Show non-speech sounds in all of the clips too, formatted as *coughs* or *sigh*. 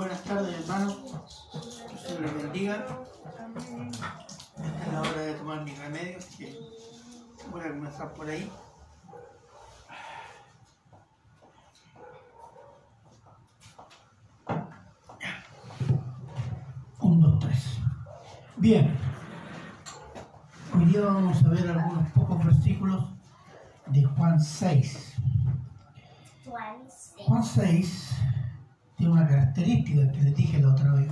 Buenas tardes, hermanos. Que se les bendiga. Esta es la hora de tomar mi remedio, así que voy a comenzar por ahí. Un, dos, tres. Bien. Hoy día vamos a ver algunos pocos versículos de Juan 6. Juan 6 tiene una característica que les dije la otra vez.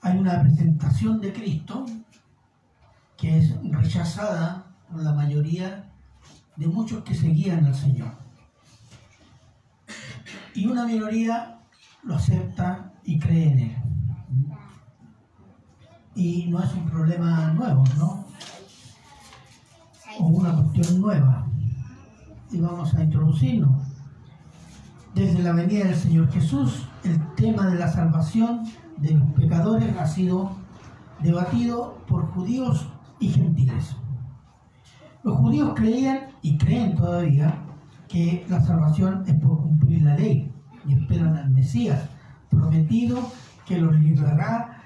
Hay una presentación de Cristo que es rechazada por la mayoría de muchos que seguían al Señor. Y una minoría lo acepta y cree en Él. Y no es un problema nuevo, ¿no? O una cuestión nueva. Y vamos a introducirnos desde la venida del Señor Jesús, el tema de la salvación de los pecadores ha sido debatido por judíos y gentiles. Los judíos creían y creen todavía que la salvación es por cumplir la ley y esperan al Mesías prometido que los librará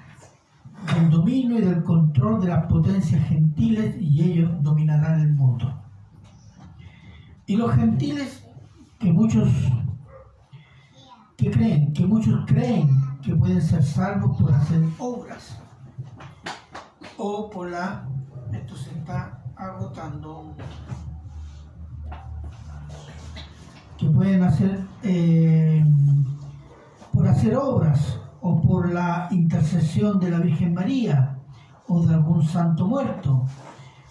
del dominio y del control de las potencias gentiles y ellos dominarán el mundo. Y los gentiles, que muchos que creen, que muchos creen que pueden ser salvos por hacer obras o por la, esto se está agotando, que pueden hacer eh, por hacer obras o por la intercesión de la Virgen María o de algún santo muerto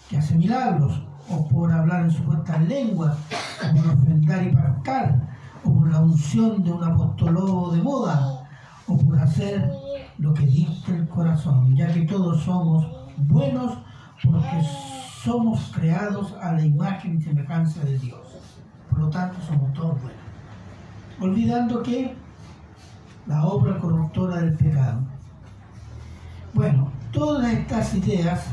que hace milagros o por hablar en supuestas lenguas o por ofrendar y pascar por la unción de un apostolado de moda, o por hacer lo que dice el corazón, ya que todos somos buenos porque somos creados a la imagen y semejanza de Dios. Por lo tanto, somos todos buenos. Olvidando que la obra corruptora del pecado. Bueno, todas estas ideas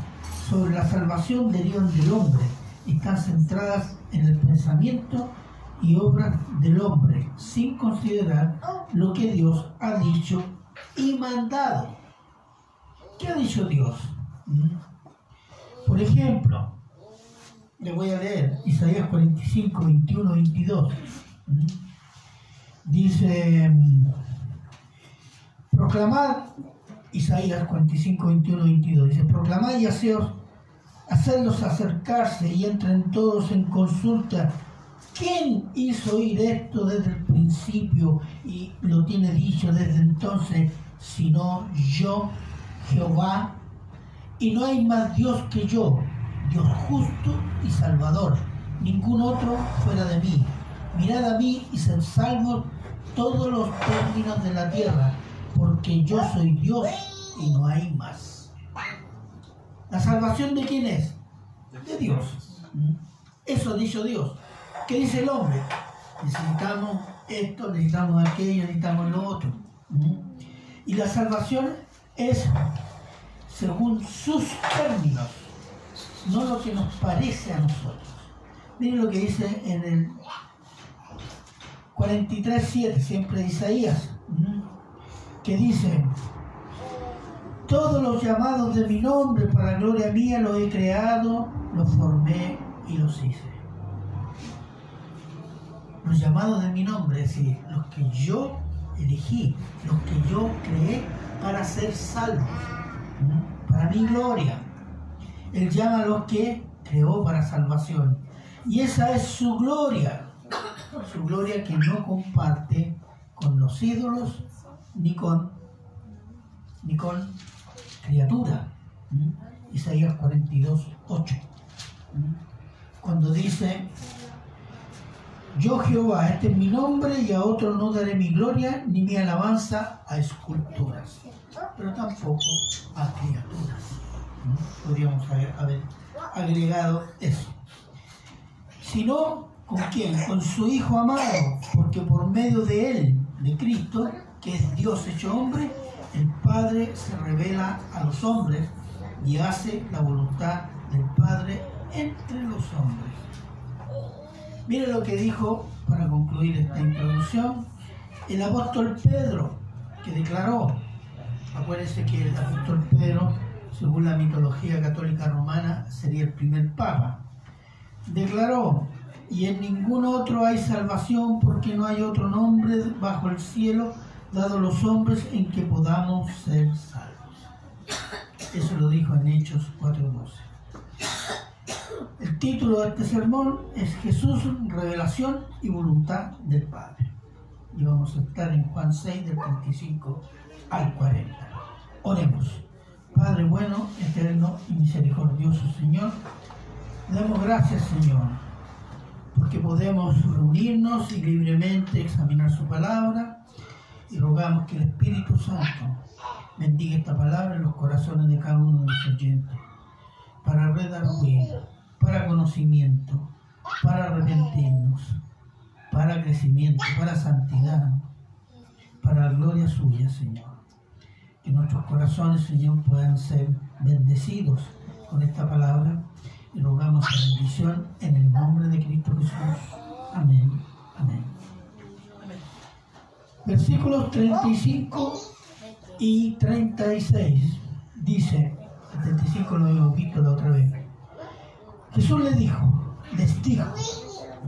sobre la salvación derivan del hombre están centradas en el pensamiento y obras del hombre, sin considerar lo que Dios ha dicho y mandado. ¿Qué ha dicho Dios? ¿Mm? Por ejemplo, le voy a leer Isaías 45, 21, 22. Dice, proclamad, Isaías 45, 21, 22, dice, proclamad y haceos, hacedlos acercarse y entren todos en consulta ¿Quién hizo oír esto desde el principio y lo tiene dicho desde entonces, sino yo, Jehová? Y no hay más Dios que yo, Dios justo y salvador, ningún otro fuera de mí. Mirad a mí y sed salvos todos los términos de la tierra, porque yo soy Dios y no hay más. ¿La salvación de quién es? De Dios. Eso dicho Dios. ¿Qué dice el hombre? Necesitamos esto, necesitamos aquello, necesitamos lo otro. Y la salvación es según sus términos, no lo que nos parece a nosotros. Miren lo que dice en el 43.7, siempre Isaías, que dice, todos los llamados de mi nombre para gloria mía los he creado, los formé y los hice los llamados de mi nombre, es decir, los que yo elegí, los que yo creé para ser salvos, para mi gloria. Él llama a los que creó para salvación. Y esa es su gloria, su gloria que no comparte con los ídolos ni con, ni con criatura. Isaías 42, 8. Cuando dice, yo Jehová, este es mi nombre y a otro no daré mi gloria ni mi alabanza a esculturas, pero tampoco a criaturas. Podríamos haber, agregado eso. Sino, ¿con quién? Con su Hijo amado, porque por medio de él, de Cristo, que es Dios hecho hombre, el Padre se revela a los hombres y hace la voluntad del Padre entre los hombres. Mire lo que dijo, para concluir esta introducción, El apóstol Pedro, que declaró, acuérdense que el apóstol Pedro, según la mitología católica romana, sería el primer papa, declaró, y en ningún otro hay salvación porque no hay otro nombre bajo el cielo dado los hombres en que podamos ser salvos. Eso lo dijo en Hechos 4.12. El título de este sermón es Jesús, revelación y voluntad del Padre. Y vamos a estar en Juan 6, del 35 al 40. Oremos. Padre bueno, eterno y misericordioso Señor, damos gracias Señor, porque podemos reunirnos y libremente examinar su palabra y rogamos que el Espíritu Santo bendiga esta palabra en los corazones de cada uno de los oyentes, para redarguir, para conocimiento, para arrepentirnos, para crecimiento, para santidad, para gloria suya, Señor. Que nuestros corazones, Señor, puedan ser bendecidos con esta palabra y rogamos la bendición en el nombre de Cristo Jesús. Amén. Amén. Versículos 35 y 36 dice, el 35 lo visto la otra vez, Jesús le dijo, les dijo,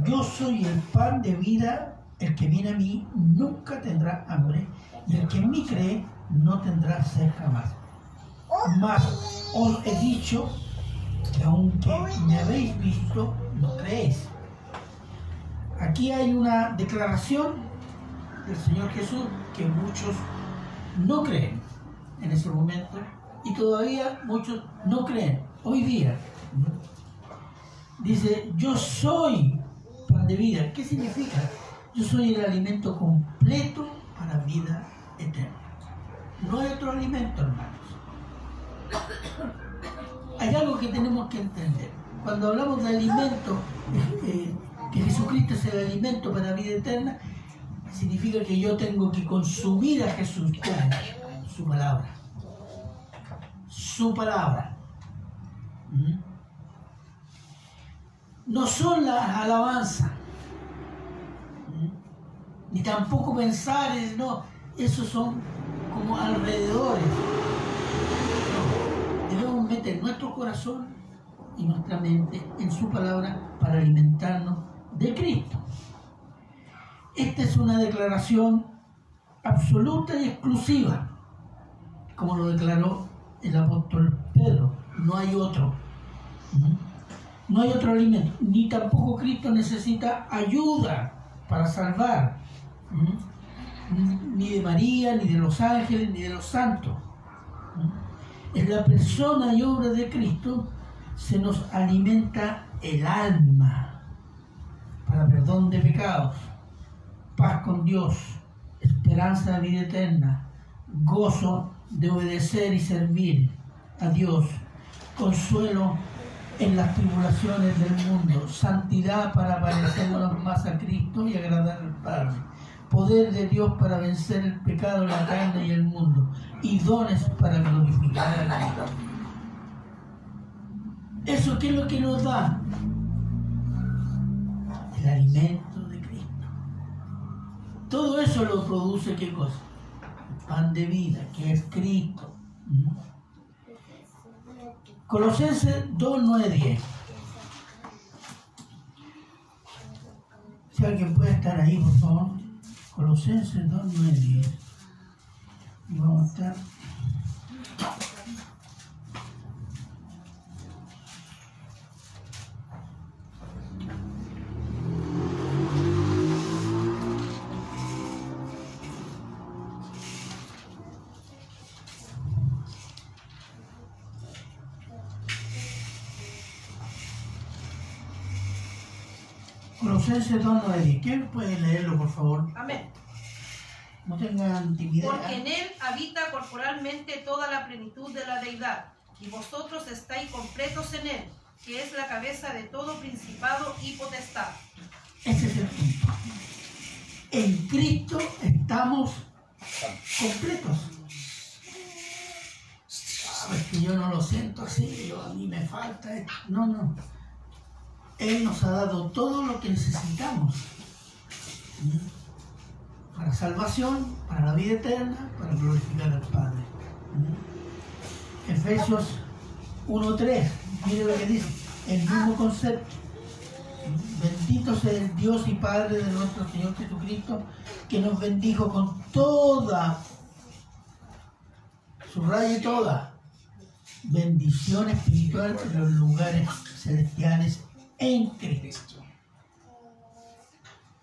yo soy el pan de vida, el que viene a mí nunca tendrá hambre y el que en mí cree no tendrá sed jamás. Mas os he dicho que aunque me habéis visto, no creéis. Aquí hay una declaración del Señor Jesús que muchos no creen en ese momento y todavía muchos no creen hoy día. Dice, yo soy pan de vida. ¿Qué significa? Yo soy el alimento completo para vida eterna. No hay otro alimento, hermanos. Hay algo que tenemos que entender. Cuando hablamos de alimento, eh, que Jesucristo es el alimento para vida eterna, significa que yo tengo que consumir a Jesús con su palabra. Su palabra. ¿Mm? No son las alabanzas, ¿Mm? ni tampoco pensar, no, esos son como alrededores. Debemos meter nuestro corazón y nuestra mente en su palabra para alimentarnos de Cristo. Esta es una declaración absoluta y exclusiva, como lo declaró el apóstol Pedro. No hay otro. No hay otro alimento. Ni tampoco Cristo necesita ayuda para salvar. Ni de María, ni de los ángeles, ni de los santos. En la persona y obra de Cristo se nos alimenta el alma para perdón de pecados paz con Dios, esperanza de vida eterna, gozo de obedecer y servir a Dios, consuelo en las tribulaciones del mundo, santidad para parecernos más a Cristo y agradar al Padre, poder de Dios para vencer el pecado, la carne y el mundo, y dones para glorificar a Dios. ¿Eso qué es lo que nos da? El alimento todo eso lo produce qué cosa? Pan de vida, que es Cristo. Colosenses 2, 9, 10. Si alguien puede estar ahí, por favor. Colosenses 2, 9, 10. Y vamos a estar. Colosenses 2.9. ¿Quién puede leerlo, por favor? Amén. No tengan timidez. Porque en él habita corporalmente toda la plenitud de la deidad, y vosotros estáis completos en él, que es la cabeza de todo principado y potestad. Ese es el punto. En Cristo estamos completos. Sabes que yo no lo siento así, yo, a mí me falta. esto. No, no. Él nos ha dado todo lo que necesitamos para salvación, para la vida eterna, para glorificar al Padre. ¿Mm? Efesios 1.3, mire lo que dice, el mismo concepto. Bendito sea el Dios y Padre de nuestro Señor Jesucristo, que nos bendijo con toda, subraye toda, bendición espiritual en los lugares celestiales en Cristo.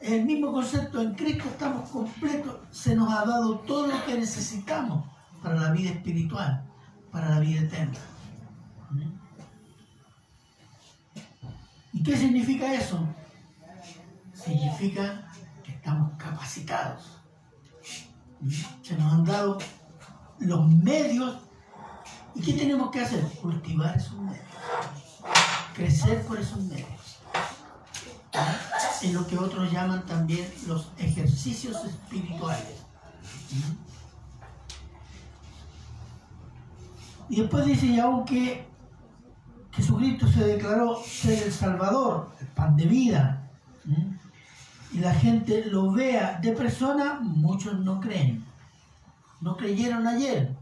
El mismo concepto, en Cristo estamos completos, se nos ha dado todo lo que necesitamos para la vida espiritual, para la vida eterna. ¿Y qué significa eso? Significa que estamos capacitados. Se nos han dado los medios. ¿Y qué tenemos que hacer? Cultivar esos medios. Crecer por esos medios. En lo que otros llaman también los ejercicios espirituales. Y después dice, y aunque Jesucristo se declaró ser el Salvador, el pan de vida, y la gente lo vea de persona, muchos no creen. No creyeron ayer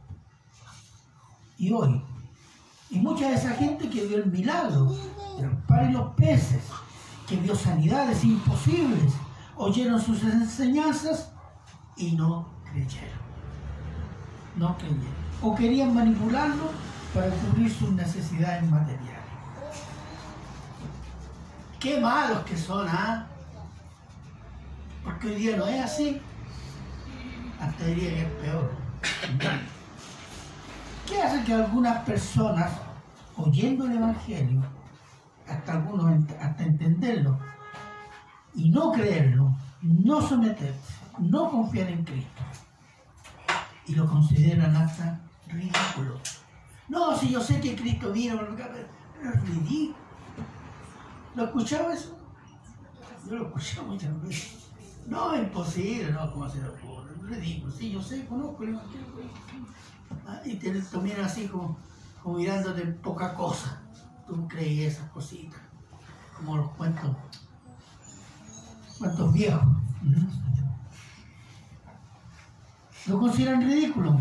y hoy. Y mucha de esa gente que vio el milagro de los pares y los peces, que vio sanidades imposibles, oyeron sus enseñanzas y no creyeron. No creyeron. O querían manipularlo para cubrir sus necesidades materiales. Qué malos que son, ¿ah? Porque hoy día no es así. Hasta diría que es peor. ¿Qué hace que algunas personas, oyendo el Evangelio, hasta algunos hasta entenderlo, y no creerlo, no someterse, no confiar en Cristo, y lo consideran hasta ridículo? No, si yo sé que Cristo vino, pero es ridículo. ¿Lo escuchaba eso? Yo lo escuchaba muchas veces. No, es imposible, no, ¿cómo se lo ridículo, sí, yo sé, conozco el ah, y te, miran así como, como mirándote poca cosa. Tú crees esas cositas, como los cuentos, cuentos viejos. Lo consideran ridículo.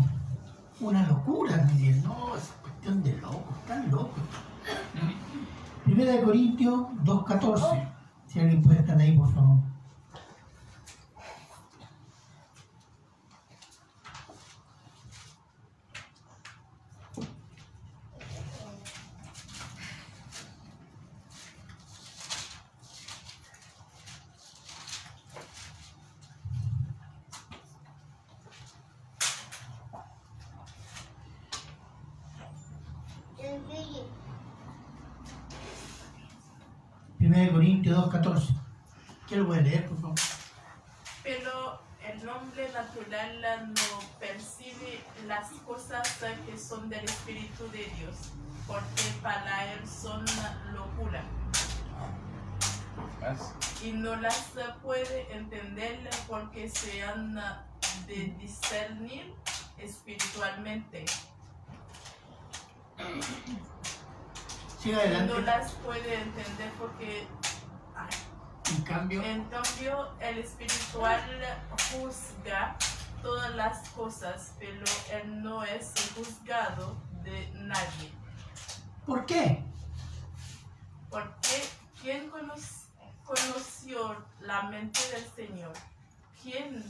Una locura, Miguel. No, es cuestión de locos, están locos. Primera de Corintios 2.14. Si alguien puede estar ahí, por favor. Corintios 2.14. ¿Quién lo puede leer, por favor? Pero el hombre natural no percibe las cosas que son del Espíritu de Dios, porque para él son locura. Y no las puede entender porque se han de discernir espiritualmente. No las puede entender porque en cambio, en cambio, el espiritual juzga todas las cosas, pero él no es juzgado de nadie. ¿Por qué? Porque ¿quién conoció la mente del Señor? ¿Quién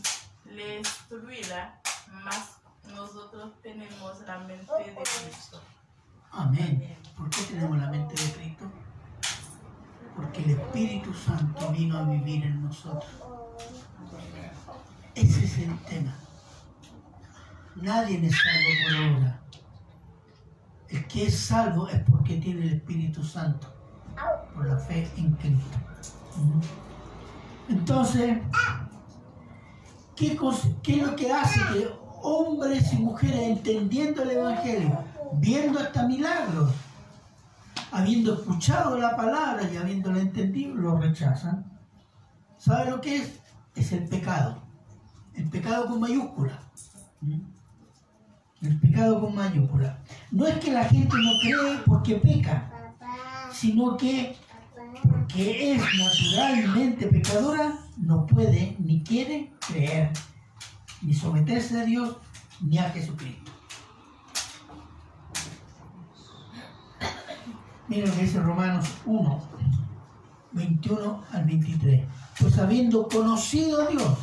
le instruirá? Más nosotros tenemos la mente de Cristo. Amén. ¿Por qué tenemos la mente de Cristo? porque el Espíritu Santo vino a vivir en nosotros. Ese es el tema. Nadie es salvo por obra. El que es salvo es porque tiene el Espíritu Santo, por la fe en Cristo. Entonces, ¿qué, ¿qué, es lo que hace que hombres y mujeres entendiendo el Evangelio, viendo hasta milagros, habiendo escuchado la palabra y habiéndola entendido, lo rechazan. ¿Sabe lo que es? Es el pecado. El pecado con mayúscula. ¿Mm? El pecado con mayúscula. No es que la gente no cree porque peca, sino que porque es naturalmente pecadora, no puede ni quiere creer ni someterse a Dios, ni a Jesucristo. Miren lo que dice Romanos 1, 21 al 23. Pues habiendo conocido a Dios,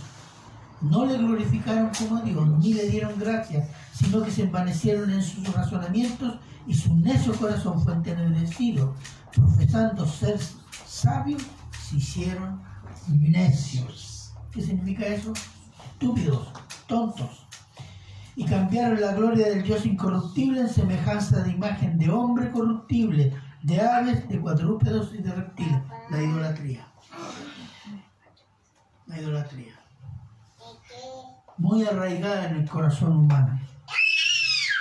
no le glorificaron como Dios, ni le dieron gracias, sino que se envanecieron en sus razonamientos y su necio corazón fue entenebrecido. Profesando ser sabios, se hicieron necios. ¿Qué significa eso? Estúpidos, tontos. Y cambiaron la gloria del Dios incorruptible en semejanza de imagen de hombre corruptible, de aves, de cuadrúpedos y de reptiles. La idolatría. La idolatría. Muy arraigada en el corazón humano.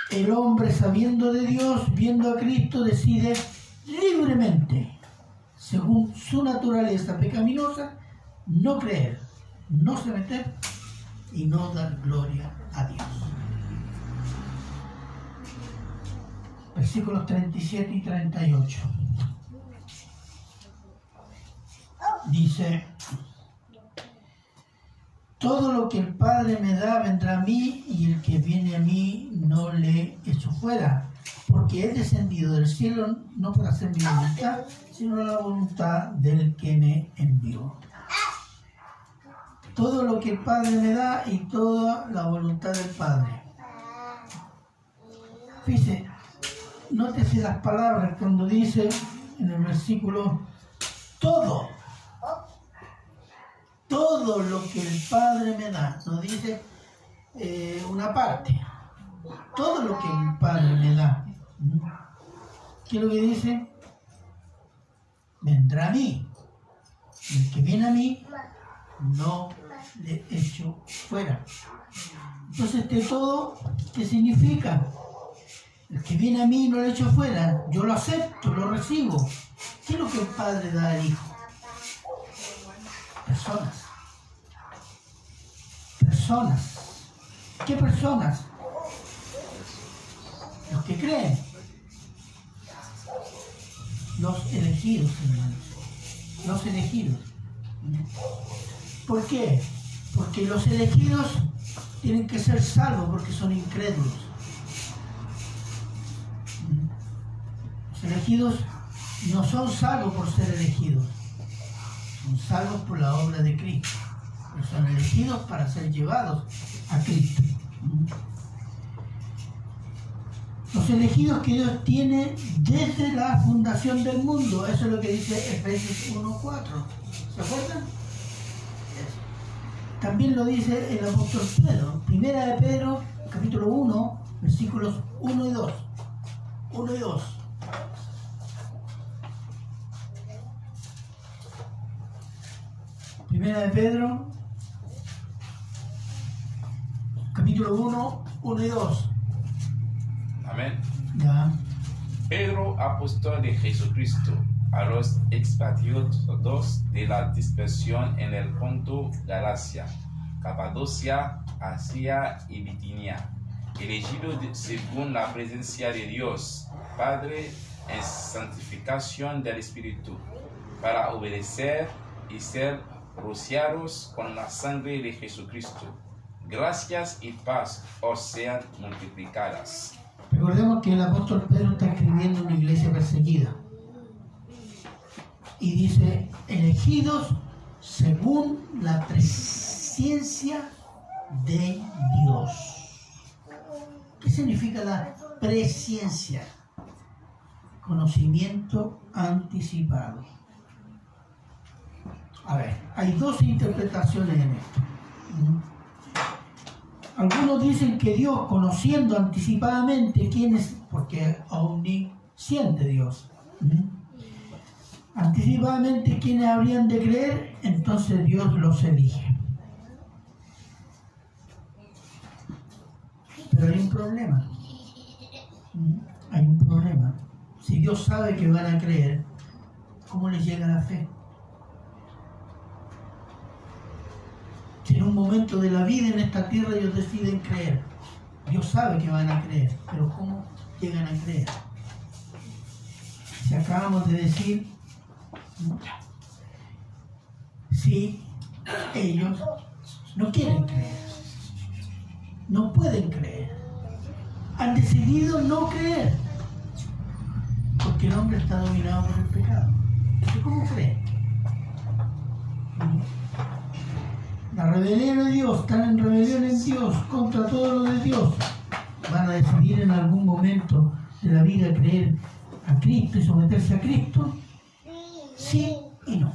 El hombre sabiendo de Dios, viendo a Cristo, decide libremente, según su naturaleza pecaminosa, no creer, no someter y no dar gloria a Dios. Versículos 37 y 38. Dice, todo lo que el Padre me da vendrá a mí y el que viene a mí no le echo fuera, porque he descendido del cielo no para hacer mi voluntad, sino la voluntad del que me envió. Todo lo que el Padre me da y toda la voluntad del Padre. Fíjese, nótese las palabras cuando dice en el versículo todo todo lo que el Padre me da, nos dice eh, una parte, todo lo que el Padre me da. ¿Qué es lo que dice? Vendrá a mí. El que viene a mí, no le echo fuera. Entonces, este todo, ¿qué significa? El que viene a mí no le echo fuera. Yo lo acepto, lo recibo. ¿Qué es lo que el Padre da al Hijo? Personas. ¿Qué personas? Los que creen. Los elegidos, hermanos. Los elegidos. ¿Por qué? Porque los elegidos tienen que ser salvos porque son incrédulos. Los elegidos no son salvos por ser elegidos son salvos por la obra de Cristo, pero son elegidos para ser llevados a Cristo. Los elegidos que Dios tiene desde la fundación del mundo, eso es lo que dice Efesios 1.4. ¿Se acuerdan? También lo dice el apóstol Pedro, primera de Pedro, capítulo 1, versículos 1 y 2. 1 y 2. Primera de Pedro, capítulo 1, 1 y 2. Amén. Ya. Pedro, apóstol de Jesucristo, a los expatriados de la dispersión en el Ponto, Galacia, Capadocia, Asia y Bitinia, elegido según la presencia de Dios, Padre, en santificación del Espíritu, para obedecer y ser rociados con la sangre de Jesucristo. Gracias y paz os sean multiplicadas. Recordemos que el apóstol Pedro está escribiendo una iglesia perseguida. Y dice, elegidos según la presencia de Dios. ¿Qué significa la presciencia? Conocimiento anticipado. A ver, hay dos interpretaciones en esto. Algunos dicen que Dios, conociendo anticipadamente quién es, porque omnisciente Dios, anticipadamente quiénes habrían de creer, entonces Dios los elige. Pero hay un problema. Hay un problema. Si Dios sabe que van a creer, ¿cómo les llega la fe? Si en un momento de la vida en esta tierra ellos deciden creer, Dios sabe que van a creer, pero ¿cómo llegan a creer? Si acabamos de decir, si ellos no quieren creer. no pueden creer. Han decidido no creer. Porque el hombre está dominado por el pecado. ¿Usted cómo cree? La rebelión de Dios, están en rebelión en Dios contra todo lo de Dios. Van a decidir en algún momento de la vida creer a Cristo y someterse a Cristo. Sí y no.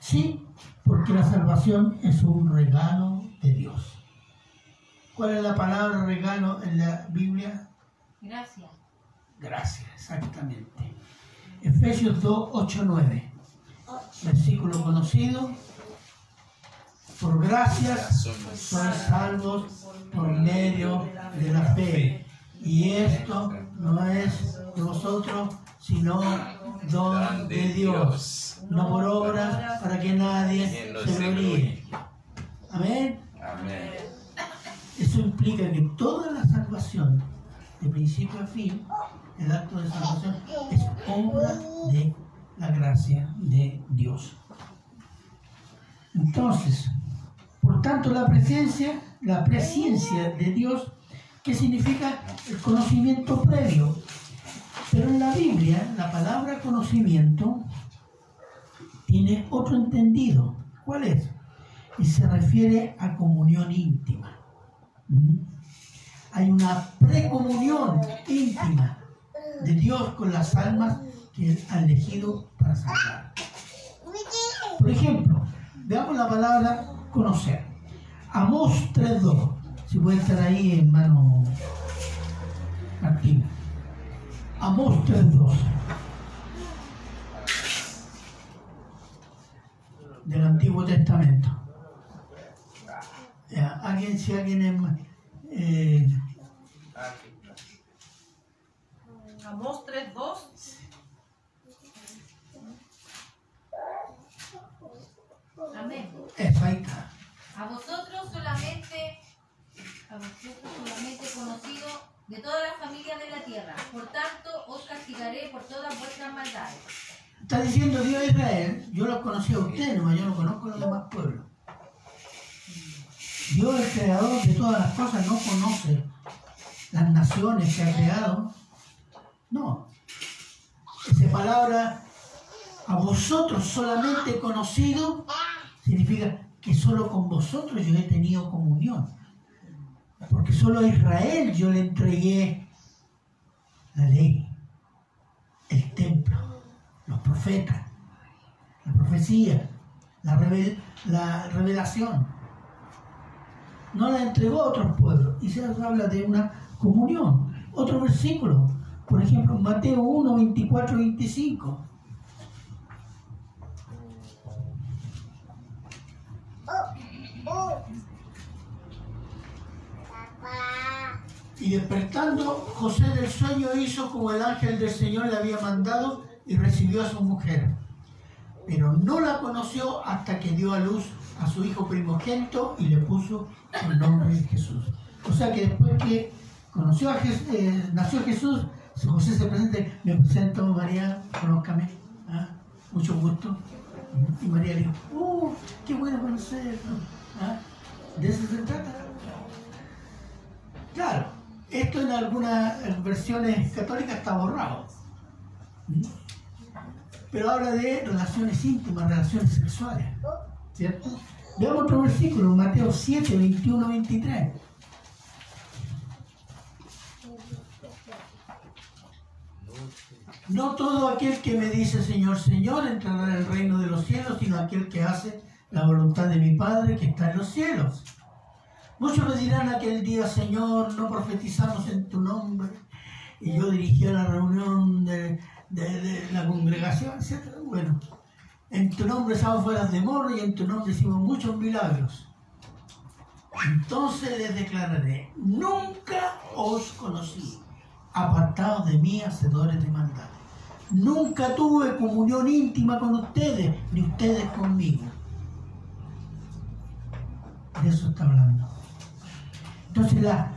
Sí, porque la salvación es un regalo de Dios. ¿Cuál es la palabra regalo en la Biblia? Gracias. Gracias, exactamente. Efesios 2, 8, 9. Versículo conocido. Por gracias son salvos por medio de la fe. Y esto no es de vosotros, sino don de Dios. No por obras para que nadie se gloríe. Amén. Eso implica que toda la salvación, de principio a fin, el acto de salvación, es obra de la gracia de Dios. Entonces, por tanto, la presencia, la presencia de Dios, ¿qué significa el conocimiento previo? Pero en la Biblia, la palabra conocimiento tiene otro entendido. ¿Cuál es? Y se refiere a comunión íntima. ¿Mm? Hay una precomunión íntima de Dios con las almas que Él ha elegido para salvar. Por ejemplo, veamos la palabra conocer. Amós 3.2. Si puede estar ahí, hermano Martín. Amós 3.2. Del Antiguo Testamento. Ya, alguien, si alguien es, eh, Amós 3.2. Amén. eso ahí está. A vosotros solamente, a vosotros solamente conocido de todas las familias de la tierra. Por tanto, os castigaré por todas vuestras maldades. Está diciendo Dios Israel, yo los conocí a ustedes, nomás yo no conozco a los demás pueblos. Dios, el creador de todas las cosas, no conoce las naciones que ha creado. No. Esa palabra, a vosotros solamente conocido, significa que solo con vosotros yo he tenido comunión. Porque solo a Israel yo le entregué la ley, el templo, los profetas, la profecía, la, revel- la revelación. No la entregó a otros pueblos. Y se habla de una comunión. Otro versículo, por ejemplo, Mateo 1, 24, 25. Y despertando, José del sueño hizo como el ángel del Señor le había mandado y recibió a su mujer. Pero no la conoció hasta que dio a luz a su hijo primogénito y le puso el nombre de Jesús. O sea que después que conoció a Jes- eh, nació Jesús, José se presenta, me presento María, conózcame, ¿ah? mucho gusto. Y María dijo, ¡uh, qué bueno conocerlo! ¿ah? De eso se trata. Claro, esto en algunas versiones católicas está borrado. Pero habla de relaciones íntimas, relaciones sexuales. ¿Cierto? Veamos otro versículo, Mateo 7, 21, 23. No todo aquel que me dice Señor, Señor entrará en el reino de los cielos, sino aquel que hace la voluntad de mi Padre que está en los cielos. Muchos me dirán aquel día, Señor, no profetizamos en tu nombre. Y yo dirigía la reunión de, la congregación, etc. Bueno, en tu nombre echamos fuera demonios y en tu nombre hicimos muchos milagros. Entonces les declararé, nunca os conocí, apartados de mí, hacedores de maldad. Nunca tuve comunión íntima con ustedes, ni ustedes conmigo. De eso está hablando. Entonces la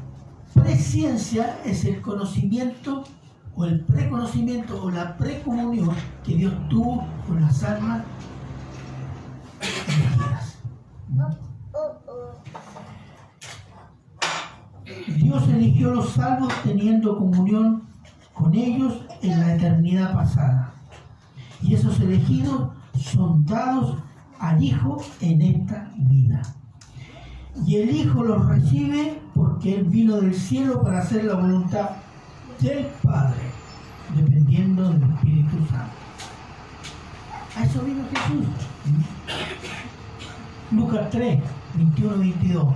presciencia es el conocimiento o el preconocimiento o la precomunión que Dios tuvo con las almas elegidas. Dios eligió los salvos teniendo comunión con ellos en la eternidad pasada. Y esos elegidos son dados al Hijo en esta vida. Y el Hijo los recibe porque Él vino del cielo para hacer la voluntad del Padre, dependiendo del Espíritu Santo. A eso vino Jesús. Lucas 3, 21 22.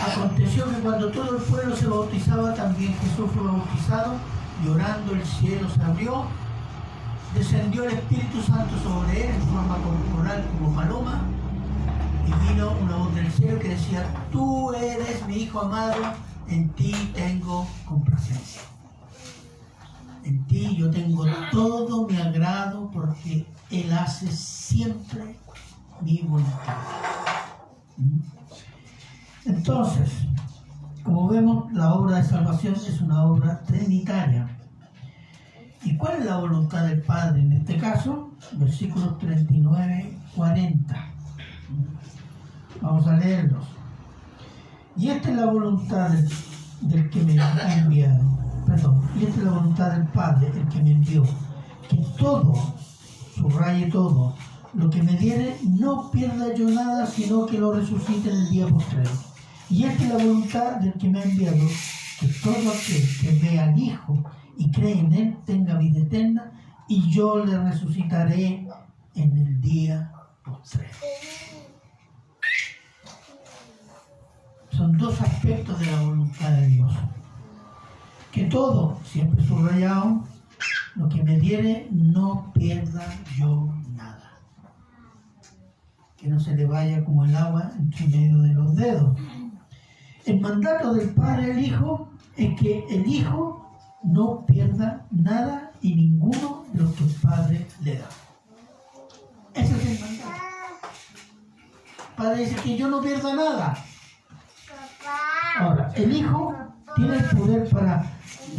Aconteció que cuando todo el pueblo se bautizaba, también Jesús fue bautizado, y orando el cielo se abrió, descendió el Espíritu Santo sobre él en forma corporal como paloma, y vino una voz del cielo que decía, tú eres mi Hijo amado, en ti tengo complacencia. En ti yo tengo todo mi agrado porque Él hace siempre mi voluntad. Entonces, como vemos, la obra de salvación es una obra trinitaria. ¿Y cuál es la voluntad del Padre en este caso? Versículos 39, 40. Vamos a leerlos. Y esta es la voluntad del, que me ha enviado. Perdón, y esta es la voluntad del Padre, el que me envió. Que todo, subraye todo, lo que me diere, no pierda yo nada, sino que lo resucite en el día postrero. Y esta es la voluntad del que me ha enviado, que todo aquel que vea al Hijo y cree en Él tenga vida eterna, y yo le resucitaré en el día postrero. Son dos aspectos de la voluntad de Dios. Que todo, siempre subrayado, lo que me diere, no pierda yo nada. Que no se le vaya como el agua entre medio de los dedos. El mandato del Padre al Hijo es que el Hijo no pierda nada y ninguno de lo que el Padre le da. Ese es el mandato. Padre dice que yo no pierda nada. Ahora, el Hijo tiene el poder para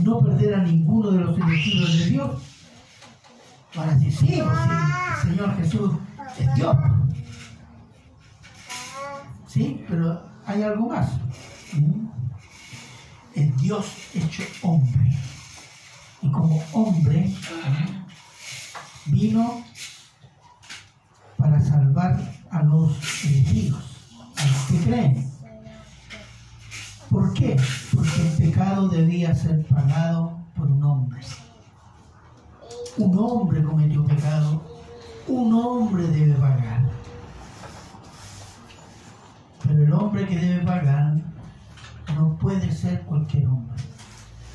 no perder a ninguno de los elegidos de Dios. Para decir, sí, sí, el Señor Jesús es Dios. Sí, pero hay algo más. ¿Mm? Dios hecho hombre. Y como hombre vino para salvar a los elegidos, a los que creen. ¿Por qué? Porque el pecado debía ser pagado por un hombre. Un hombre cometió pecado, un hombre debe pagar. Pero el hombre que debe pagar no puede ser cualquier hombre.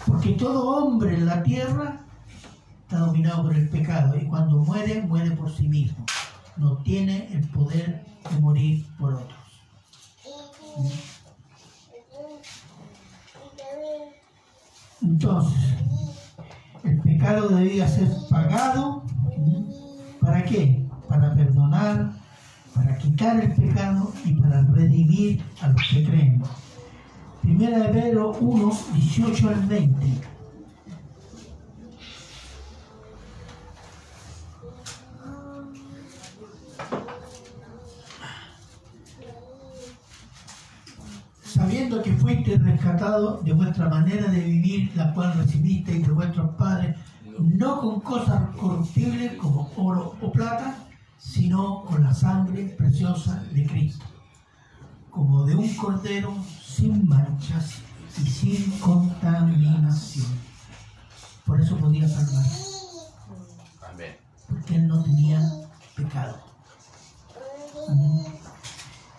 Porque todo hombre en la tierra está dominado por el pecado y cuando muere, muere por sí mismo. No tiene el poder de morir por otros. Entonces, el pecado debía ser pagado. ¿Para qué? Para perdonar, para quitar el pecado y para redimir a los que creen. Primera de Pedro 1, 18 al 20. sabiendo que fuiste rescatado de vuestra manera de vivir, la cual recibisteis de vuestros padres, no con cosas corruptibles como oro o plata, sino con la sangre preciosa de Cristo, como de un cordero sin manchas y sin contaminación. Por eso podía salvar, Amén. porque él no tenía pecado. Amén.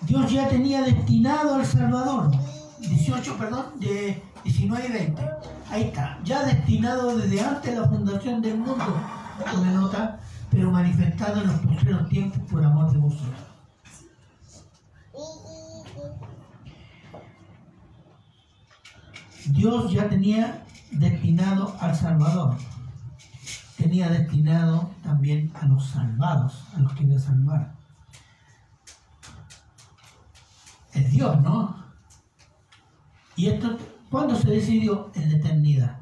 Dios ya tenía destinado al Salvador. 18, perdón, de 19 y 20. Ahí está. Ya destinado desde antes de la fundación del mundo. Tome nota, pero manifestado en los postreros tiempos por amor de vosotros. Dios ya tenía destinado al Salvador. Tenía destinado también a los salvados, a los que iba a salvar. es Dios, ¿no? Y esto, ¿cuándo se decidió? En la eternidad.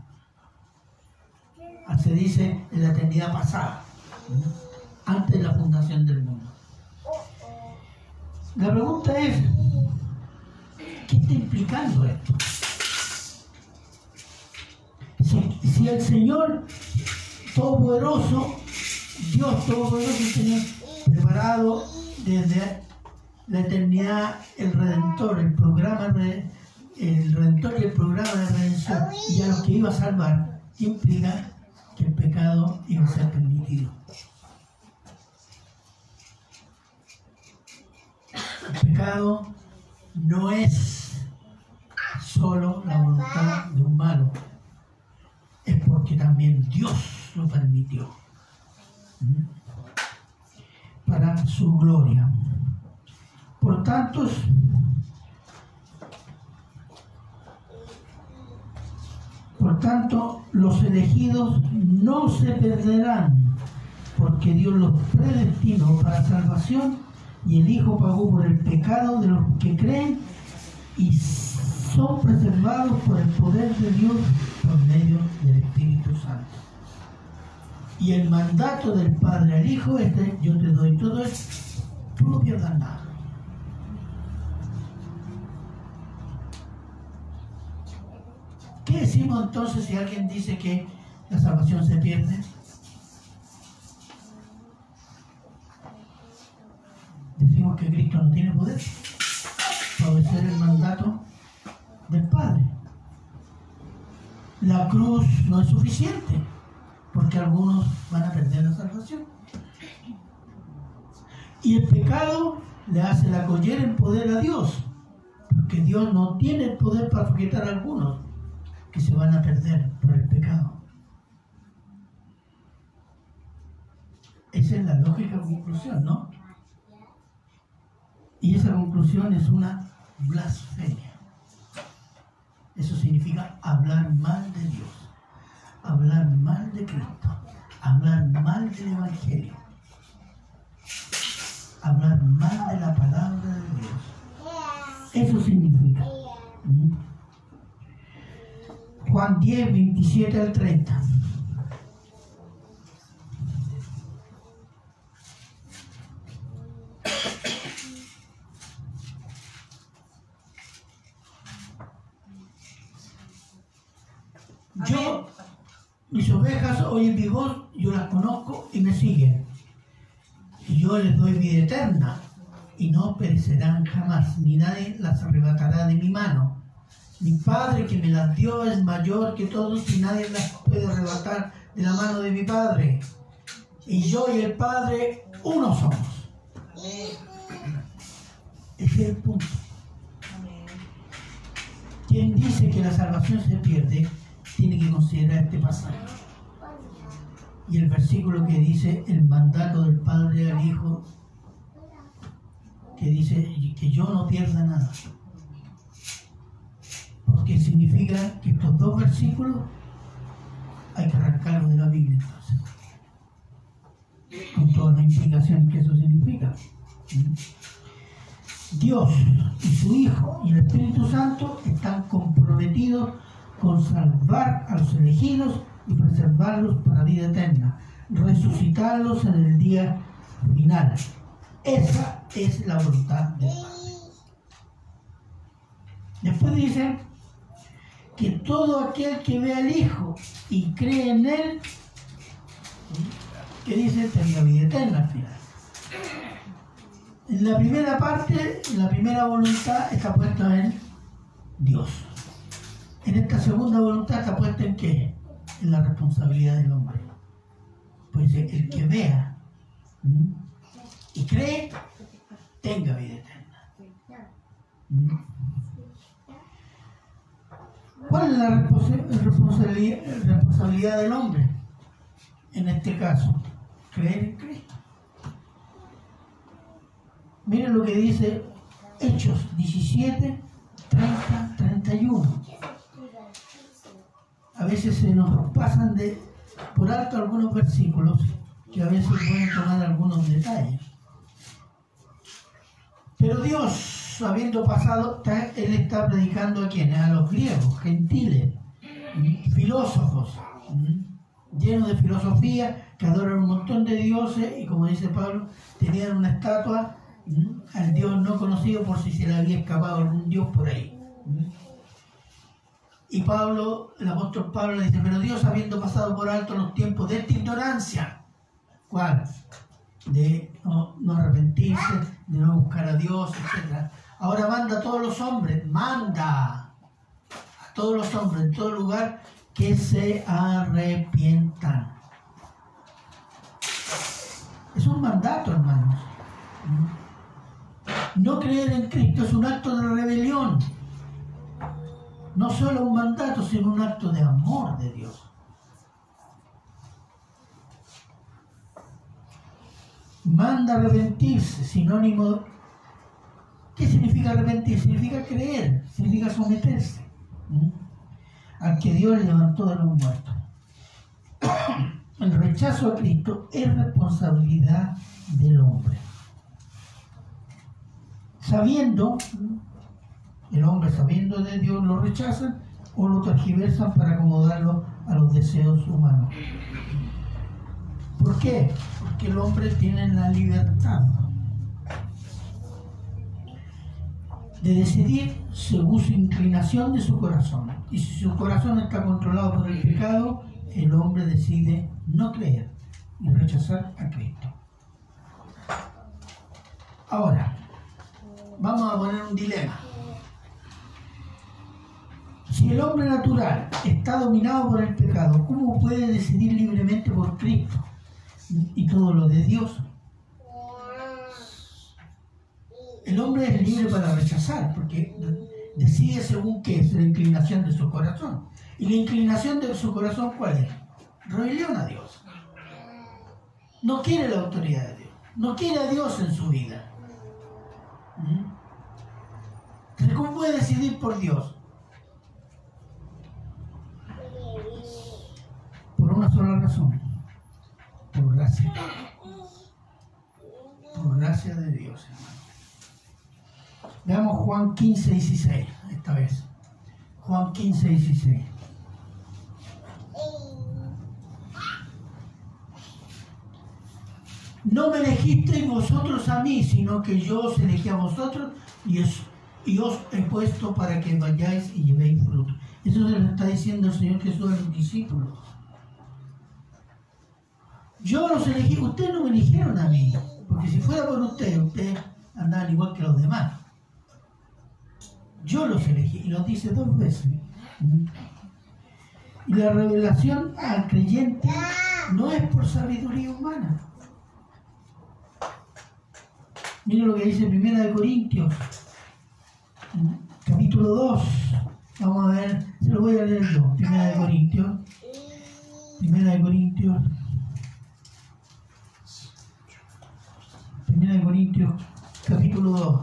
Ah, Se dice en la eternidad pasada. antes de la fundación del mundo. La pregunta es, ¿qué está implicando esto? Si, el Señor Todopoderoso, Dios Todopoderoso tiene preparado desde la eternidad el Redentor, el programa de, el Redentor y el programa de redención, y a los que iba a salvar, implica que el pecado iba a ser permitido. El pecado no es solo la voluntad de un malo, es porque también Dios lo permitió para su gloria. Por tanto, por tanto, los elegidos no se perderán, porque Dios los predestinó para salvación y el Hijo pagó por el pecado de los que creen y son preservados por el poder de Dios por medio del Espíritu Santo. Y el mandato del Padre al Hijo es de, yo te doy todo esto, tú no pierdas nada. ¿Qué decimos entonces si alguien dice que la salvación se pierde? Decimos que Cristo no tiene poder para obedecer el mandato del Padre. La cruz no es suficiente porque algunos van a perder la salvación. Y el pecado le hace la collera en poder a Dios, porque Dios no tiene el poder para sujetar a algunos que se van a perder por el pecado. Esa es la lógica conclusión, ¿no? Y esa conclusión es una blasfemia. Significa hablar mal de Dios, hablar mal de Cristo, hablar mal del Evangelio, hablar mal de la palabra de Dios. Eso significa. Juan 10, 27 al 30. Yo, mis ovejas yo las conozco y me siguen. Y yo les doy vida eterna y no perecerán jamás, ni nadie las arrebatará de mi mano. Mi Padre que me las dio es mayor que todos y nadie las puede arrebatar de la mano de mi Padre. Y yo y el Padre uno somos. Ese es el punto. Quien dice que la salvación se pierde, tiene que considerar este pasaje. Y el versículo que dice el mandato del Padre al Hijo, que dice que yo no pierda nada. Porque significa que estos dos versículos hay que arrancarlos de la Biblia entonces. Con toda la implicación que eso significa. Dios y su Hijo y el Espíritu Santo están comprometidos con salvar a los elegidos y preservarlos para vida eterna, resucitarlos en el día final. Esa es la voluntad del Padre. Después dice que todo aquel que ve al Hijo y cree en Él, que dice tenga vida eterna al final. En la primera parte, la primera voluntad está puesta en Dios. En esta segunda voluntad está puesta en qué? La responsabilidad del hombre. Pues el que vea y cree, tenga vida eterna. ¿Cuál es la responsa- responsabilidad, responsabilidad del hombre? En este caso, creer en Cristo. Miren lo que dice Hechos 17, 30, 31. A veces se nos pasan de por alto algunos versículos que a veces pueden tomar algunos detalles. Pero Dios, habiendo pasado, está- Él está predicando a quienes? A los griegos, gentiles, filósofos, llenos de filosofía, que adoran un montón de dioses y como dice Pablo, tenían una estatua al Dios no conocido por si se le había escapado algún Dios por ahí. Y Pablo, el apóstol Pablo le dice, pero Dios habiendo pasado por alto los tiempos de esta ignorancia, ¿cuál? De no, no arrepentirse, de no buscar a Dios, etc. Ahora manda a todos los hombres, manda a todos los hombres en todo lugar que se arrepientan. Es un mandato, hermanos. No creer en Cristo es un acto de rebelión. No solo un mandato, sino un acto de amor de Dios. Manda arrepentirse, sinónimo. ¿Qué significa arrepentir? Significa creer, significa someterse ¿m? al que Dios levantó de los muertos. El rechazo a Cristo es responsabilidad del hombre. Sabiendo, el hombre sabiendo de Dios lo rechazan o lo tergiversan para acomodarlo a los deseos humanos. ¿Por qué? Porque el hombre tiene la libertad de decidir según su inclinación de su corazón. Y si su corazón está controlado por el pecado, el hombre decide no creer y rechazar a Cristo. Ahora, vamos a poner un dilema. Si el hombre natural está dominado por el pecado, ¿cómo puede decidir libremente por Cristo y todo lo de Dios? El hombre es libre para rechazar, porque decide según qué es la inclinación de su corazón. ¿Y la inclinación de su corazón cuál es? Rebelión a Dios. No quiere la autoridad de Dios. No quiere a Dios en su vida. ¿Mm? ¿Cómo puede decidir por Dios? Por una sola razón. Por gracia. Por gracia de Dios, hermano. Veamos Juan 15, 16, esta vez. Juan 15, 16. No me elegisteis vosotros a mí, sino que yo os elegí a vosotros y os, y os he puesto para que vayáis y llevéis fruto. Eso se lo está diciendo el Señor Jesús a los discípulos. Yo los elegí, ustedes no me eligieron a mí, porque si fuera por ustedes, ustedes andaban igual que los demás. Yo los elegí, y lo dice dos veces. Y la revelación al creyente no es por sabiduría humana. Miren lo que dice Primera de Corintios, capítulo 2. Vamos a ver, se lo voy a leer yo. Primera de Corintios. Primera de Corintios. Primera de Corintios, capítulo 2.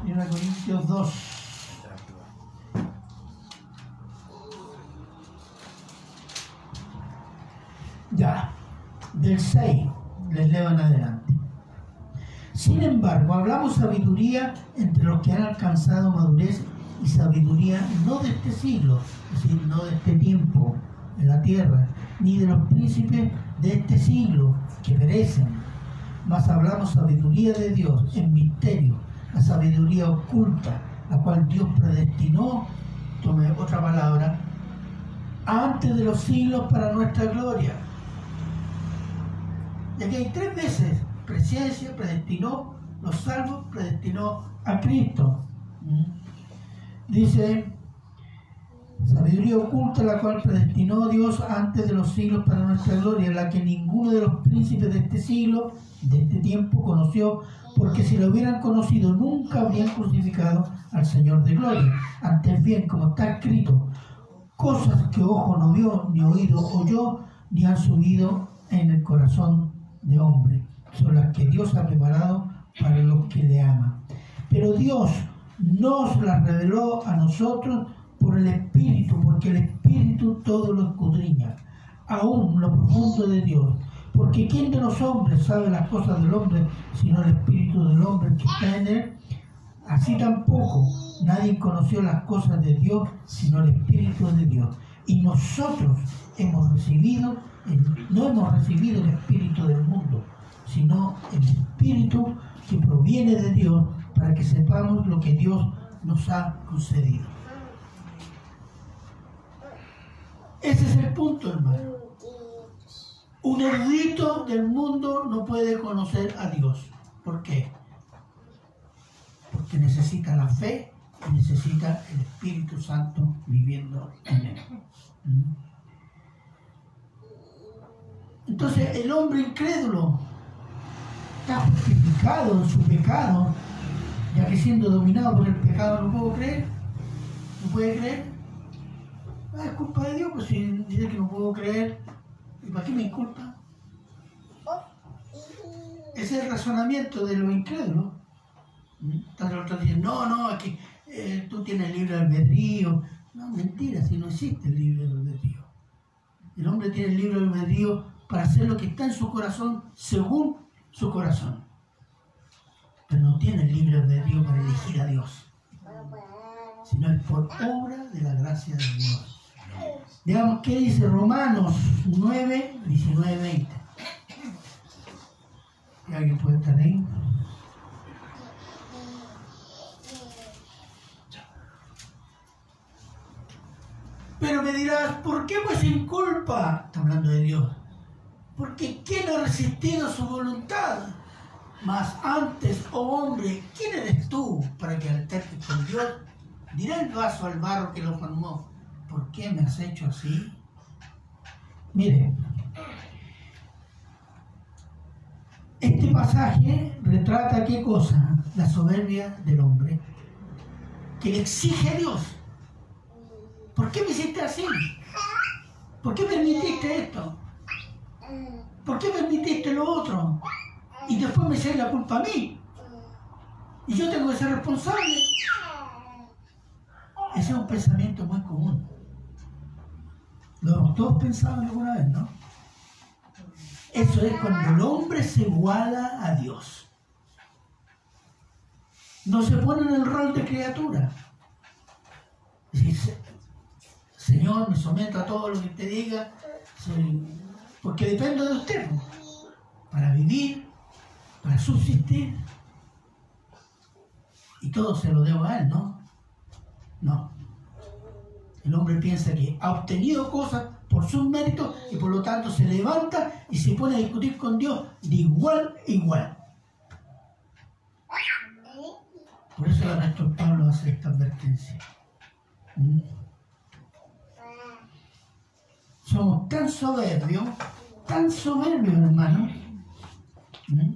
Primera de Corintios 2. Ya, del 6, les leo en adelante. Sin embargo, hablamos sabiduría entre los que han alcanzado madurez y sabiduría no de este siglo, es decir, no de este tiempo en la tierra, ni de los príncipes de este siglo que perecen, mas hablamos sabiduría de Dios en misterio, la sabiduría oculta, la cual Dios predestinó, tome otra palabra, antes de los siglos para nuestra gloria. Y aquí hay tres veces, presencia, predestinó, los salvos, predestinó a Cristo. ¿Mm? Dice, sabiduría oculta la cual predestinó Dios antes de los siglos para nuestra gloria, la que ninguno de los príncipes de este siglo, de este tiempo, conoció, porque si lo hubieran conocido nunca habrían crucificado al Señor de gloria. Antes bien, como está escrito, cosas que ojo no vio, ni oído oyó, ni han subido en el corazón de hombre, son las que Dios ha preparado para los que le aman. Pero Dios nos las reveló a nosotros por el Espíritu, porque el Espíritu todo lo escudriña, aún lo profundo de Dios. Porque ¿quién de los hombres sabe las cosas del hombre sino el espíritu del hombre que está en él? Así tampoco nadie conoció las cosas de Dios sino el espíritu de Dios. Y nosotros hemos recibido, no hemos recibido el espíritu del mundo, sino el espíritu que proviene de Dios para que sepamos lo que Dios nos ha concedido. Ese es el punto, hermano. Un erudito del mundo no puede conocer a Dios. ¿Por qué? Porque necesita la fe y necesita el Espíritu Santo viviendo en él. ¿Mm? Entonces el hombre incrédulo está justificado en su pecado, ya que siendo dominado por el pecado no puedo creer, no puede creer. Ah, es culpa de Dios, pues si dice que no puedo creer, ¿y para qué me inculpa? Ese es el razonamiento de los incrédulos. Entonces otros dicen, no, no, aquí eh, tú tienes libre albedrío. No, mentira, si no existe el libre albedrío. El hombre tiene el libre albedrío para hacer lo que está en su corazón según su corazón. Pero no tiene el libre albedrío para elegir a Dios, sino es por obra de la gracia de Dios. Veamos qué dice Romanos 9, 19, 20. ¿Y ¿Alguien puede estar ahí? Pero me dirás, ¿por qué pues sin culpa? Está hablando de Dios. Porque ¿quién ha resistido su voluntad? Mas antes, oh hombre, ¿quién eres tú para que alterques con Dios? Dirá el vaso al barro que lo formó, ¿por qué me has hecho así? Mire, este pasaje retrata qué cosa? La soberbia del hombre, que le exige a Dios. ¿Por qué me hiciste así? ¿Por qué permitiste esto? ¿Por qué permitiste lo otro? Y después me echáis la culpa a mí. Y yo tengo que ser responsable. Ese es un pensamiento muy común. Lo todos pensado alguna vez, ¿no? Eso es cuando el hombre se iguala a Dios. No se pone en el rol de criatura. Dice, Señor, me someto a todo lo que te diga, porque dependo de usted, para vivir, para subsistir. Y todo se lo debo a Él, ¿no? No. El hombre piensa que ha obtenido cosas por sus méritos y por lo tanto se levanta y se pone a discutir con Dios de igual a igual. Por eso el apóstol Pablo hace esta advertencia. ¿Mm? Somos tan soberbios, tan soberbios, hermano, ¿Mm?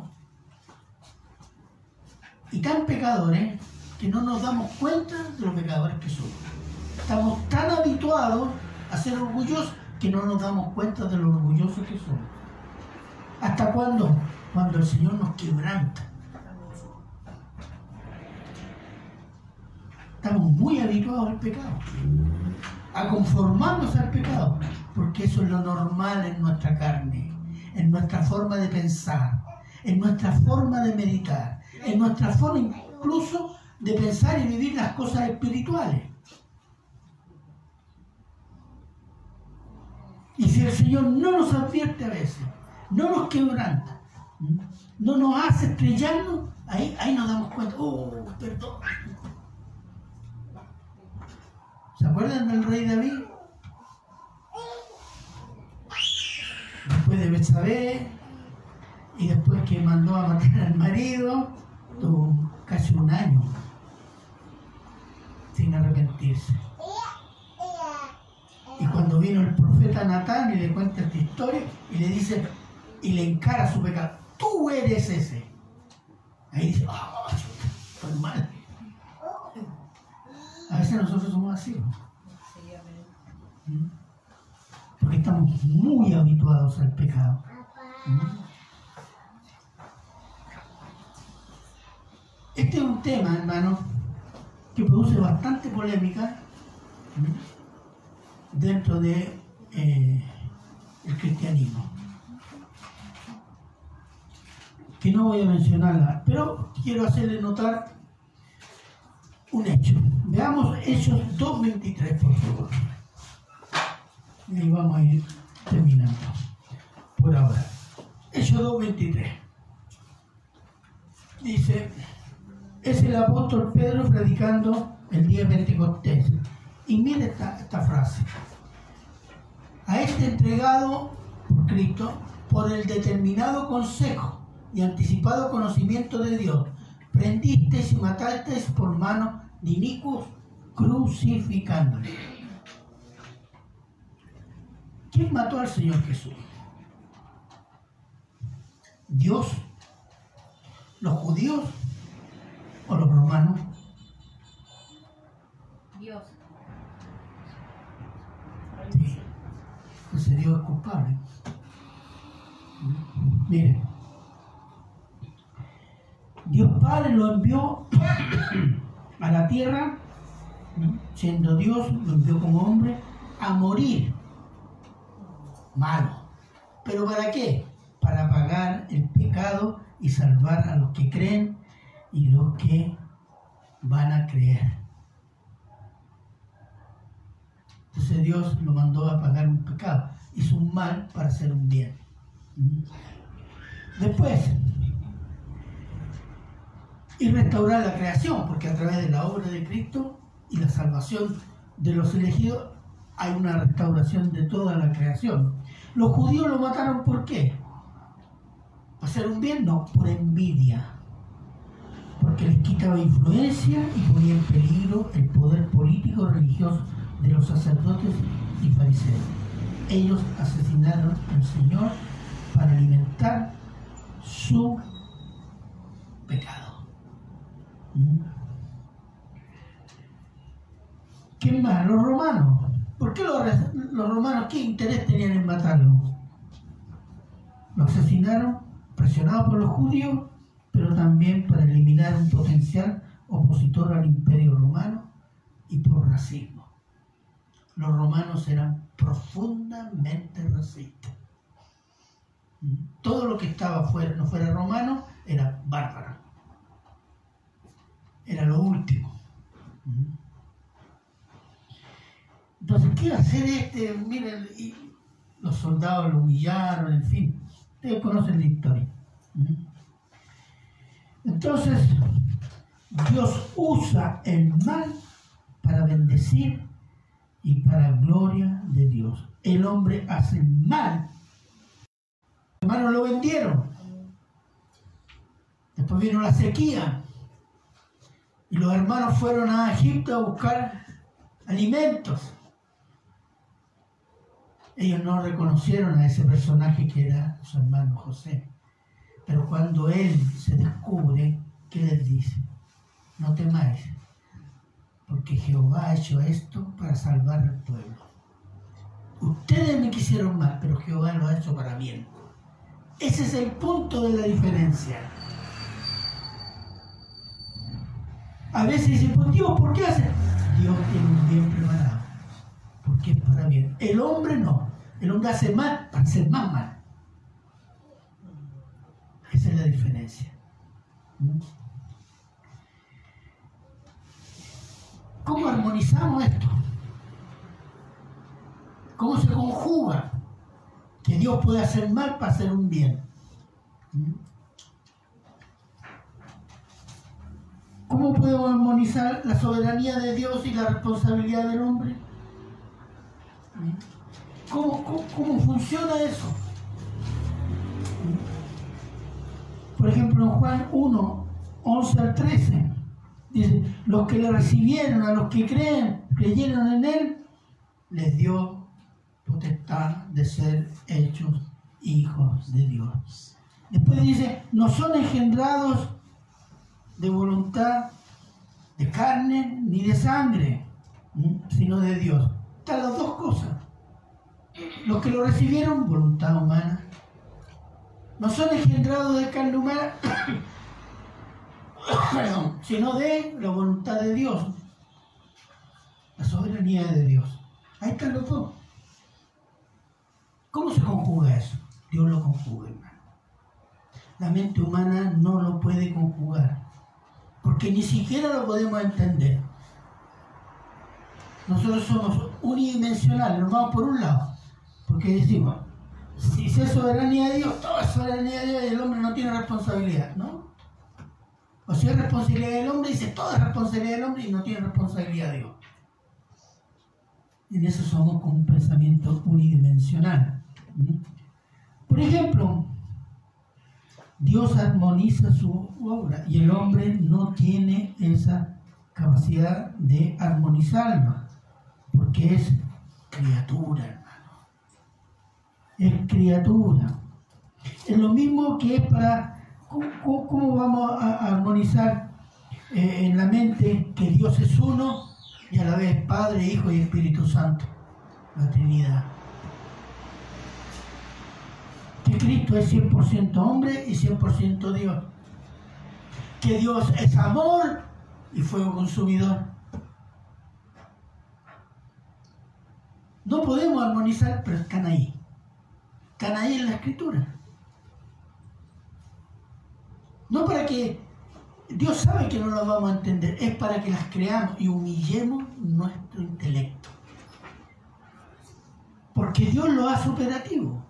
y tan pecadores que no nos damos cuenta de los pecadores que somos. Estamos tan habituados a ser orgullosos que no nos damos cuenta de lo orgullosos que somos. ¿Hasta cuándo? Cuando el Señor nos quebranta. Estamos muy habituados al pecado, a conformarnos al pecado, porque eso es lo normal en nuestra carne, en nuestra forma de pensar, en nuestra forma de meditar, en nuestra forma incluso de pensar y vivir las cosas espirituales. Y si el Señor no nos advierte a veces, no nos quebranta, no nos hace estrellarnos, ahí, ahí nos damos cuenta, oh, perdón. ¿Se acuerdan del rey David? Después de Betsabé, y después que mandó a matar al marido, tuvo casi un año sin arrepentirse. Y cuando vino el profeta Natán y le cuenta esta historia y le dice, y le encara su pecado, tú eres ese. Ahí dice, ah, chuta, estoy mal. A veces nosotros somos así. ¿no? Estamos muy habituados al pecado. Este es un tema, hermano, que produce bastante polémica dentro de eh, cristianismo. que no voy a mencionarla, pero quiero hacerle notar un hecho. Veamos Hechos 2.23, por favor. Y vamos a ir terminando por ahora. Hechos 2.23. Dice, es el apóstol Pedro predicando el día de Pentecostés. Y mire esta, frase. A este entregado por Cristo por el determinado consejo y anticipado conocimiento de Dios, prendisteis y matasteis por mano de inicuos, crucificándole. ¿Quién mató al Señor Jesús? ¿Dios? ¿Los judíos? ¿O los romanos? Dios. Sí. Ese Dios es culpable. Miren. Dios Padre lo envió a la tierra, siendo Dios, lo envió como hombre, a morir. Malo. ¿Pero para qué? Para pagar el pecado y salvar a los que creen y los que van a creer. Entonces Dios lo mandó a pagar un pecado. Hizo un mal para hacer un bien. Después, y restaurar la creación, porque a través de la obra de Cristo y la salvación de los elegidos hay una restauración de toda la creación. Los judíos lo mataron ¿por qué? ¿Para hacer un bien? No, por envidia. Porque les quitaba influencia y ponía en peligro el poder político religioso de los sacerdotes y fariseos. Ellos asesinaron al Señor para alimentar su pecado. ¿Mm? ¿Qué más? Los romanos. ¿Por qué los, romanos qué interés tenían en matarlo? Lo asesinaron presionados por los judíos, pero también para eliminar un potencial opositor al imperio romano y por racismo. Los romanos eran profundamente racistas. Todo lo que estaba fuera, no fuera romano era bárbaro. Era lo último. Entonces, ¿qué iba a hacer este? Miren, y los soldados lo humillaron, en fin. Ustedes conocen la historia. Entonces, Dios usa el mal para bendecir y para gloria de Dios. El hombre hace mal. Los hermanos lo vendieron. Después vino la sequía. Y los hermanos fueron a Egipto a buscar alimentos. Ellos no reconocieron a ese personaje que era su hermano José. Pero cuando él se descubre, ¿qué les dice? No temáis, porque Jehová ha hecho esto para salvar al pueblo. Ustedes me quisieron mal, pero Jehová lo ha hecho para bien. Ese es el punto de la diferencia. A veces dicen, pues Dios, ¿por qué hace? Dios tiene un bien preparado, es para bien. El hombre no. El hombre hace mal para hacer más mal. Esa es la diferencia. ¿Cómo armonizamos esto? ¿Cómo se conjuga que Dios puede hacer mal para hacer un bien? ¿Cómo podemos armonizar la soberanía de Dios y la responsabilidad del hombre? ¿Cómo, cómo, funciona eso? Por ejemplo, en Juan 1, 11 al 13, dice, los que le recibieron, a los que creen, creyeron en Él, les dio potestad de ser hechos hijos de Dios. Después dice, no son engendrados de voluntad de carne ni de sangre, sino de Dios. Las dos cosas. Los que lo recibieron, voluntad humana. No son engendrados de carne humana, *coughs* sino de la voluntad de Dios. La soberanía de Dios. Ahí están los dos. ¿Cómo se conjuga eso? Dios lo conjuga, hermano. la mente humana no lo puede conjugar, porque ni siquiera lo podemos entender. Nosotros somos unidimensionales, nos vamos por un lado, porque decimos, si es soberanía de Dios, todo es soberanía de Dios y el hombre no tiene responsabilidad, ¿no? O si es responsabilidad del hombre, dice todo es responsabilidad del hombre y no tiene responsabilidad de Dios. En eso somos con un pensamiento unidimensional. Por ejemplo, Dios armoniza su obra y el hombre no tiene esa capacidad de armonizarla, porque es criatura, hermano. Es criatura. Es lo mismo que es para ¿Cómo, vamos a armonizar eh, en la mente que Dios es uno y a la vez Padre, Hijo y Espíritu Santo? La Trinidad. Que Cristo es 100% hombre y 100% Dios. Que Dios es amor y fuego consumidor. No podemos armonizar, pero están ahí. Están ahí en la escritura. No para que Dios sabe que no las vamos a entender, es para que las creamos y humillemos nuestro intelecto. Porque Dios lo hace operativo.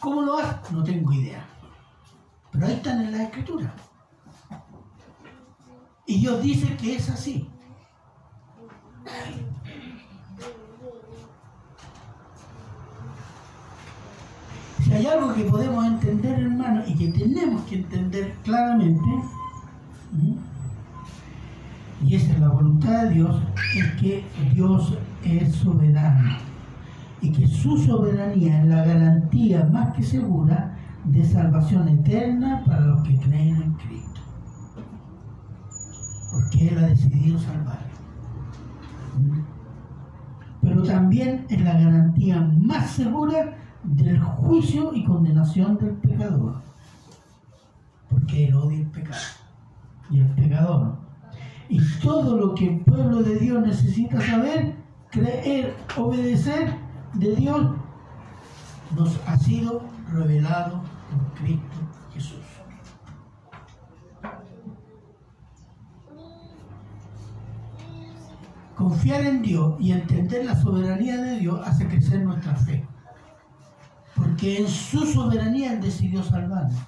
¿Cómo lo hace? No tengo idea. Pero ahí están en la escritura. Y Dios dice que es así. Si hay algo que podemos entender, hermano, y que tenemos que entender claramente, y esa es la voluntad de Dios, es que Dios es soberano y que su soberanía es la garantía más que segura de salvación eterna para los que creen en Cristo. Porque Él ha decidido salvar. Pero también es la garantía más segura del juicio y condenación del pecador, porque él odia el pecado y el pecador. Y todo lo que el pueblo de Dios necesita saber, creer, obedecer de Dios, nos ha sido revelado por Cristo Jesús. Confiar en Dios y entender la soberanía de Dios hace crecer nuestra fe porque en su soberanía Él decidió salvarnos.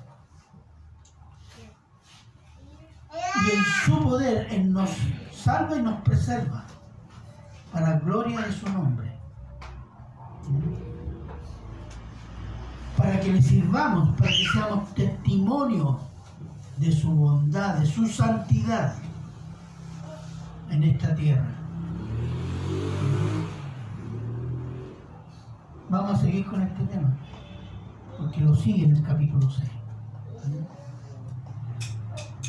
Y en su poder Él nos salva y nos preserva para gloria de su nombre. Para que le sirvamos, para que seamos testimonio de su bondad, de su santidad en esta tierra. Vamos a seguir con este tema porque lo sigue en el capítulo 6.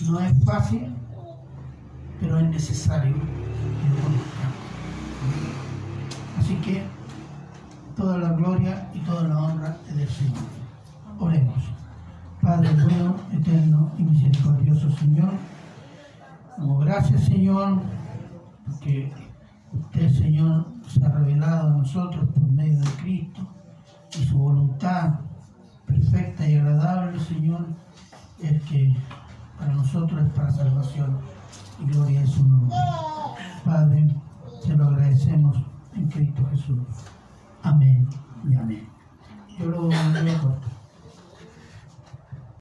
No es fácil, pero es necesario Así que toda la gloria y toda la honra es del Señor. Oremos. Padre bueno, eterno y misericordioso Señor, damos gracias Señor, porque usted Señor se ha revelado a nosotros por medio de Cristo y su voluntad perfecta y agradable, Señor, el que para nosotros es para salvación y gloria a su nombre. Padre, te lo agradecemos en Cristo Jesús. Amén y amén. Yo lo, yo